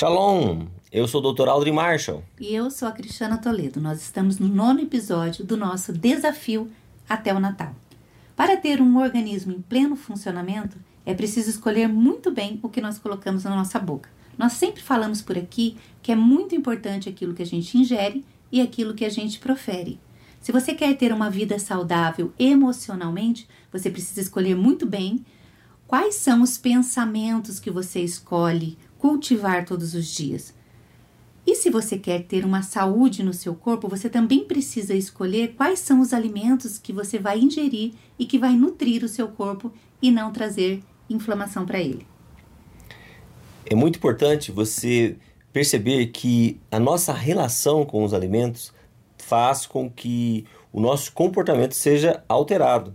Shalom! Eu sou o Dr. Aldrin Marshall. E eu sou a Cristiana Toledo. Nós estamos no nono episódio do nosso desafio até o Natal. Para ter um organismo em pleno funcionamento, é preciso escolher muito bem o que nós colocamos na nossa boca. Nós sempre falamos por aqui que é muito importante aquilo que a gente ingere e aquilo que a gente profere. Se você quer ter uma vida saudável emocionalmente, você precisa escolher muito bem quais são os pensamentos que você escolhe cultivar todos os dias. E se você quer ter uma saúde no seu corpo, você também precisa escolher quais são os alimentos que você vai ingerir e que vai nutrir o seu corpo e não trazer inflamação para ele. É muito importante você perceber que a nossa relação com os alimentos faz com que o nosso comportamento seja alterado.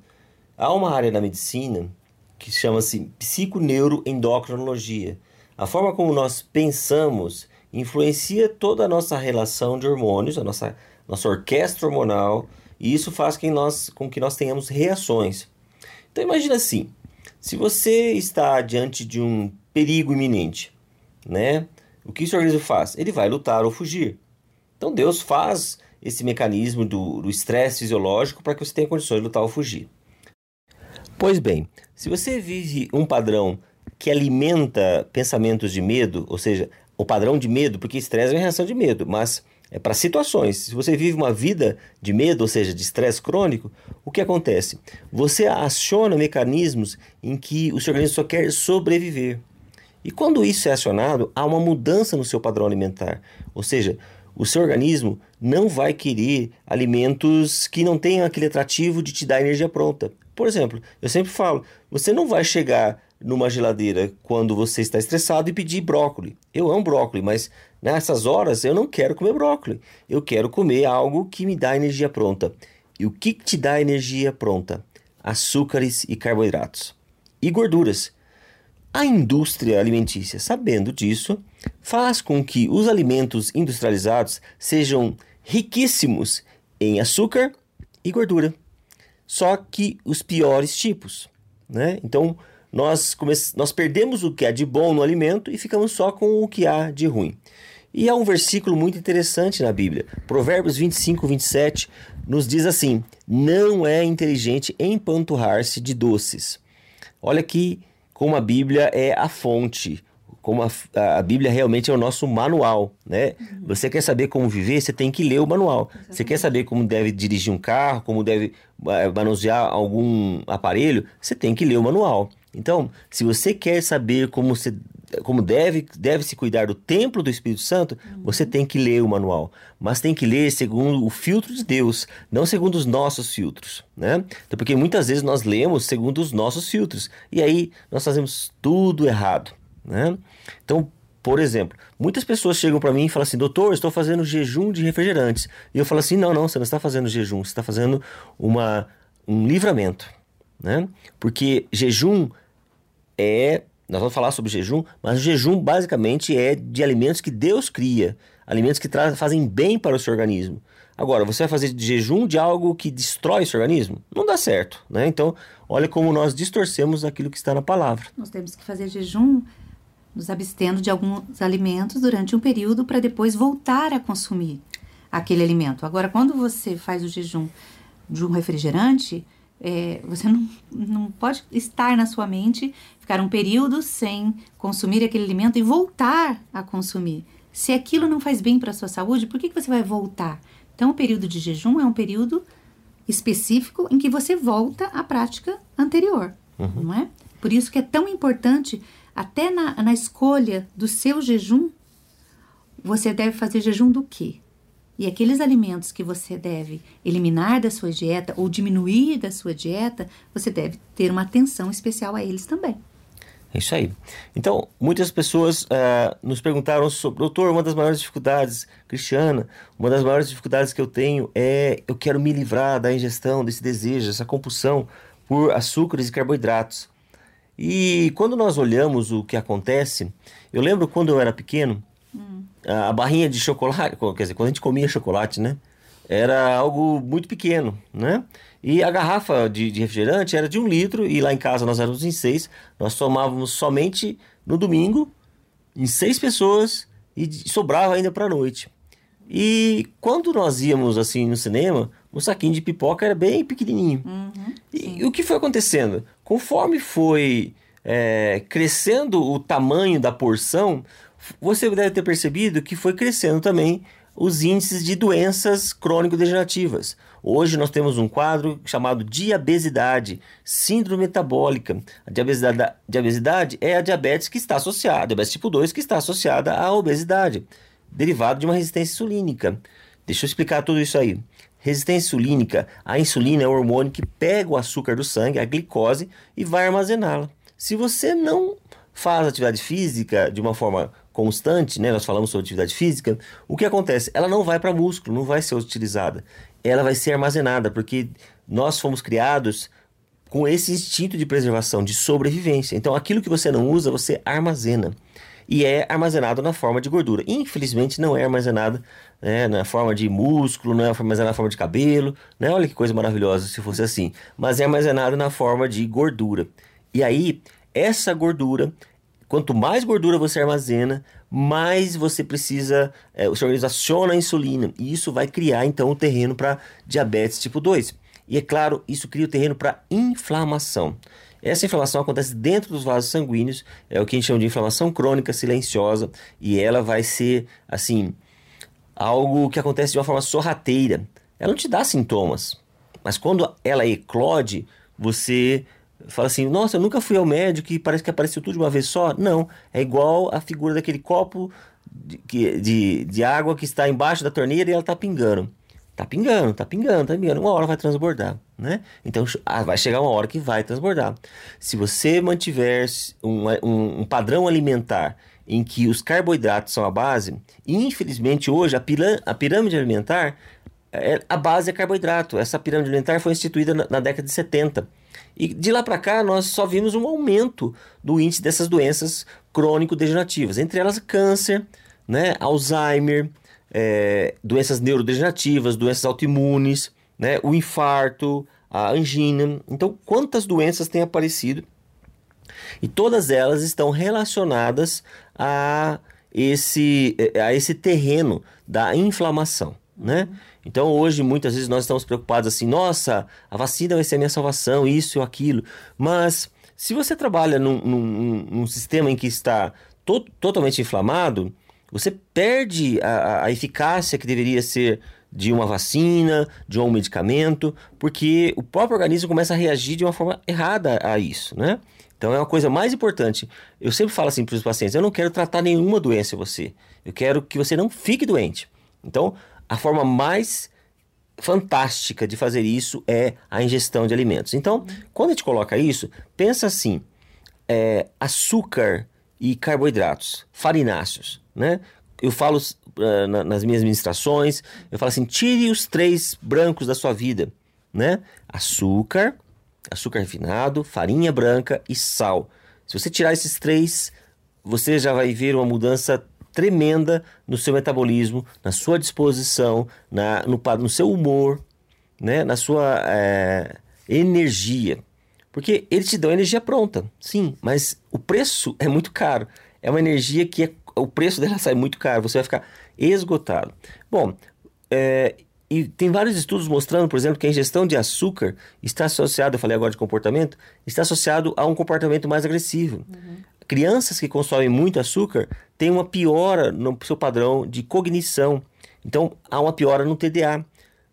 Há uma área da medicina que chama-se psiconeuroendocrinologia. A forma como nós pensamos influencia toda a nossa relação de hormônios, a nossa, nossa orquestra hormonal, e isso faz que nós, com que nós tenhamos reações. Então imagina assim, se você está diante de um perigo iminente, né? O que seu organismo faz? Ele vai lutar ou fugir. Então Deus faz esse mecanismo do estresse fisiológico para que você tenha condições de lutar ou fugir. Pois bem, se você vive um padrão que alimenta pensamentos de medo, ou seja, o padrão de medo, porque estresse é uma reação de medo, mas é para situações. Se você vive uma vida de medo, ou seja, de estresse crônico, o que acontece? Você aciona mecanismos em que o seu organismo só quer sobreviver. E quando isso é acionado, há uma mudança no seu padrão alimentar. Ou seja, o seu organismo não vai querer alimentos que não tenham aquele atrativo de te dar energia pronta. Por exemplo, eu sempre falo, você não vai chegar numa geladeira quando você está estressado e pedir brócolis. Eu amo brócolis, mas nessas horas eu não quero comer brócolis. Eu quero comer algo que me dá energia pronta. E o que te dá energia pronta? Açúcares e carboidratos. E gorduras. A indústria alimentícia, sabendo disso, faz com que os alimentos industrializados sejam riquíssimos em açúcar e gordura, só que os piores tipos. Né? Então, nós, nós perdemos o que há de bom no alimento e ficamos só com o que há de ruim. E há um versículo muito interessante na Bíblia. Provérbios 25, 27 nos diz assim: Não é inteligente empanturrar-se de doces. Olha que como a Bíblia é a fonte, como a, a, Bíblia realmente é o nosso manual, né? Uhum. Você quer saber como viver, você tem que ler o manual. Exatamente. Você quer saber como deve dirigir um carro, como deve uh, manusear algum aparelho, você tem que ler o manual. Então, se você quer saber como, se, como deve, deve se cuidar do templo do Espírito Santo, uhum. você tem que ler o manual. Mas tem que ler segundo o filtro de Deus, não segundo os nossos filtros. Né? Então, porque muitas vezes nós lemos segundo os nossos filtros. E aí nós fazemos tudo errado. Né? Então, por exemplo, muitas pessoas chegam para mim e falam assim: doutor, estou fazendo jejum de refrigerantes. E eu falo assim: não, não, você não está fazendo jejum, você está fazendo uma, um livramento. Né? Porque jejum é. Nós vamos falar sobre jejum, mas o jejum basicamente é de alimentos que Deus cria, alimentos que fazem bem para o seu organismo. Agora, você vai fazer jejum de algo que destrói seu organismo? Não dá certo, né? Então, olha como nós distorcemos aquilo que está na palavra. Nós temos que fazer jejum nos abstendo de alguns alimentos durante um período para depois voltar a consumir aquele alimento. Agora, quando você faz o jejum de um refrigerante, é, você não, não pode estar na sua mente, ficar um período sem consumir aquele alimento e voltar a consumir. Se aquilo não faz bem para a sua saúde, por que, que você vai voltar? Então, o período de jejum é um período específico em que você volta à prática anterior, uhum. não é? Por isso que é tão importante, até na, na escolha do seu jejum, você deve fazer jejum do quê? E aqueles alimentos que você deve eliminar da sua dieta ou diminuir da sua dieta, você deve ter uma atenção especial a eles também. É isso aí. Então, muitas pessoas uh, nos perguntaram sobre, doutor, uma das maiores dificuldades, Cristiana, uma das maiores dificuldades que eu tenho é eu quero me livrar da ingestão, desse desejo, dessa compulsão por açúcares e carboidratos. E quando nós olhamos o que acontece, eu lembro quando eu era pequeno, a barrinha de chocolate, quer dizer, quando a gente comia chocolate, né? Era algo muito pequeno, né? E a garrafa de, de, refrigerante era de um litro, e lá em casa nós éramos em seis. Nós tomávamos somente no domingo, em seis pessoas, e sobrava ainda para a noite. E quando nós íamos assim no cinema, o saquinho de pipoca era bem pequenininho. Uhum, e, e, o que foi acontecendo? Conforme foi é, crescendo o tamanho da porção, você deve ter percebido que foi crescendo também os índices de doenças crônico-degenerativas. Hoje nós temos um quadro chamado diabesidade, síndrome metabólica. A diabesidade, diabesidade é a diabetes que está associada, diabetes tipo 2 que está associada à obesidade, derivado de uma resistência insulínica. Deixa eu explicar tudo isso aí. Resistência insulínica, a insulina é o hormônio que pega o açúcar do sangue, a glicose, e vai armazená-la. Se você não faz atividade física de uma forma constante, né? Nós falamos sobre atividade física. O que acontece? Ela não vai para músculo, não vai ser utilizada. Ela vai ser armazenada, porque nós fomos criados com esse instinto de preservação, de sobrevivência. Então, aquilo que você não usa, você armazena. E é armazenado na forma de gordura. Infelizmente, não é armazenado né, na forma de músculo, não é armazenado na forma de cabelo. Né? Olha que coisa maravilhosa se fosse assim. Mas é armazenado na forma de gordura. E aí, essa gordura quanto mais gordura você armazena, mais você precisa, é, o seu organismo aciona a insulina. E isso vai criar então o terreno para diabetes tipo 2. E é claro, isso cria o terreno para inflamação. Essa inflamação acontece dentro dos vasos sanguíneos, é o que a gente chama de inflamação crônica silenciosa, e ela vai ser, assim, algo que acontece de uma forma sorrateira. Ela não te dá sintomas, mas quando ela eclode, você fala assim, nossa, eu nunca fui ao médico e parece que apareceu tudo de uma vez só. Não, é igual a figura daquele copo de, de, de água que está embaixo da torneira e ela está pingando. Tá pingando, tá pingando, tá pingando. Uma hora vai transbordar, né? Então ah, vai chegar uma hora que vai transbordar. Se você mantiver um, um, um padrão alimentar em que os carboidratos são a base, infelizmente hoje a, pirâmide, a pirâmide alimentar, é, a base é carboidrato. Essa pirâmide alimentar foi instituída na, na década de 70 e de lá para cá, nós só vimos um aumento do índice dessas doenças crônico-degenerativas, entre elas câncer, né, Alzheimer, é, doenças neurodegenerativas, doenças autoimunes, né, o infarto, a angina. Então, quantas doenças têm aparecido? E todas elas estão relacionadas a esse, a esse terreno da inflamação, né? Então hoje muitas vezes nós estamos preocupados assim, nossa, a vacina vai ser a minha salvação, isso ou aquilo. Mas se você trabalha num, num, num sistema em que está to totalmente inflamado, você perde a, a eficácia que deveria ser de uma vacina, de um medicamento, porque o próprio organismo começa a reagir de uma forma errada a isso, né? Então é uma coisa mais importante. Eu sempre falo assim para os pacientes: eu não quero tratar nenhuma doença em você. Eu quero que você não fique doente. Então, a forma mais fantástica de fazer isso é a ingestão de alimentos. Então, quando a gente coloca isso, pensa assim: é, açúcar e carboidratos, farináceos, né? Eu falo uh, na, nas minhas ministrações, eu falo assim: tire os três brancos da sua vida, né? Açúcar, açúcar refinado, farinha branca e sal. Se você tirar esses três, você já vai ver uma mudança tremenda no seu metabolismo, na sua disposição, na, no, no seu humor, né? na sua é, energia. Porque eles te dão energia pronta, sim, mas o preço é muito caro. É uma energia que é, o preço dela sai muito caro, você vai ficar esgotado. Bom, é, e tem vários estudos mostrando, por exemplo, que a ingestão de açúcar está associada, eu falei agora de comportamento, está associado a um comportamento mais agressivo. Uhum crianças que consomem muito açúcar têm uma piora no seu padrão de cognição. Então, há uma piora no TDA.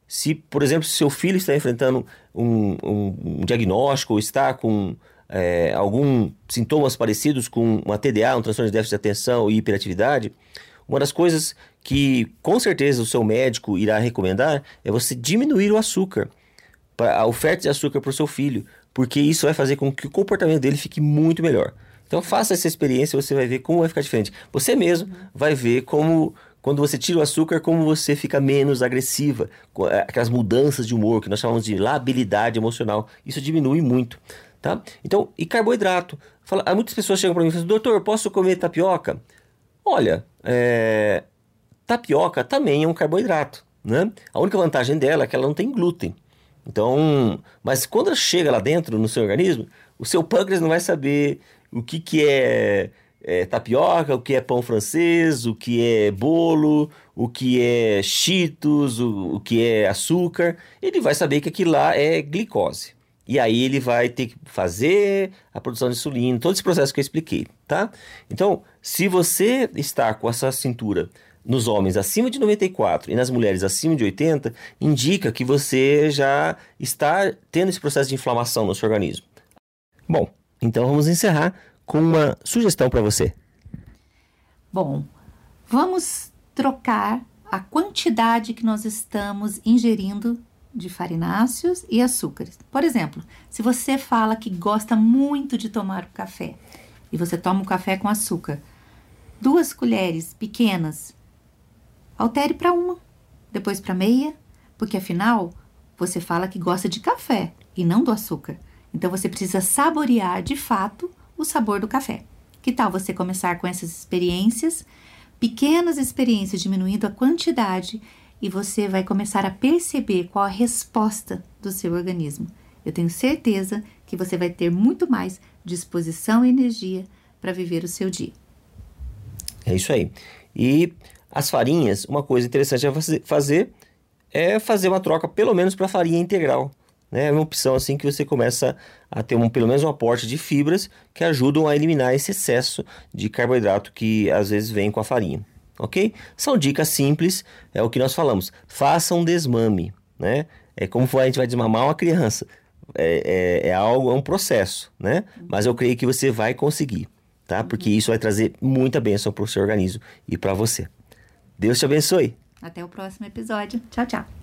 Se, por exemplo, seu filho está enfrentando um, um, um diagnóstico ou está com é, alguns sintomas parecidos com uma TDA, um transtorno de déficit de atenção e hiperatividade, uma das coisas que com certeza o seu médico irá recomendar é você diminuir o açúcar, a oferta de açúcar para o seu filho, porque isso vai fazer com que o comportamento dele fique muito melhor. Então faça essa experiência, você vai ver como vai ficar diferente. Você mesmo vai ver como quando você tira o açúcar, como você fica menos agressiva, é, aquelas mudanças de humor que nós chamamos de labilidade emocional, isso diminui muito, tá? Então, e carboidrato. Fala, muitas pessoas chegam para mim e falam, doutor, posso comer tapioca? Olha, é, tapioca também é um carboidrato, né? A única vantagem dela é que ela não tem glúten. Então, mas quando ela chega lá dentro no seu organismo, o seu pâncreas não vai saber o que, que é é tapioca, o que é pão francês, o que é bolo, o que é cheetos, o, o que é açúcar. Ele vai saber que aquilo lá é glicose. E aí ele vai ter que fazer a produção de insulina, todo esse processo que eu expliquei, tá? Então, se você está com essa cintura nos homens acima de 94 e nas mulheres acima de 80, indica que você já está tendo esse processo de inflamação no seu organismo. Bom, então vamos encerrar com uma sugestão para você. Bom, vamos trocar a quantidade que nós estamos ingerindo de farináceos e açúcares. Por exemplo, se você fala que gosta muito de tomar o café e você toma o café com açúcar, duas colheres pequenas, altere para uma, depois para meia, porque afinal você fala que gosta de café e não do açúcar. Então você precisa saborear de fato o sabor do café. Que tal você começar com essas experiências, pequenas experiências, diminuindo a quantidade e você vai começar a perceber qual a resposta do seu organismo. Eu tenho certeza que você vai ter muito mais disposição e energia para viver o seu dia. É isso aí. E as farinhas, uma coisa interessante a fazer é fazer uma troca pelo menos para farinha integral. Né? É uma opção assim que você começa a ter um, pelo menos um aporte de fibras que ajudam a eliminar esse excesso de carboidrato que às vezes vem com a farinha. Ok? São dicas simples, é o que nós falamos. Faça um desmame. Né? É como a gente vai desmamar uma criança. É, é, é algo, é um processo, né? Mas eu creio que você vai conseguir, tá? Porque isso vai trazer muita bênção para o seu organismo e para você. Deus te abençoe. Até o próximo episódio. Tchau, tchau.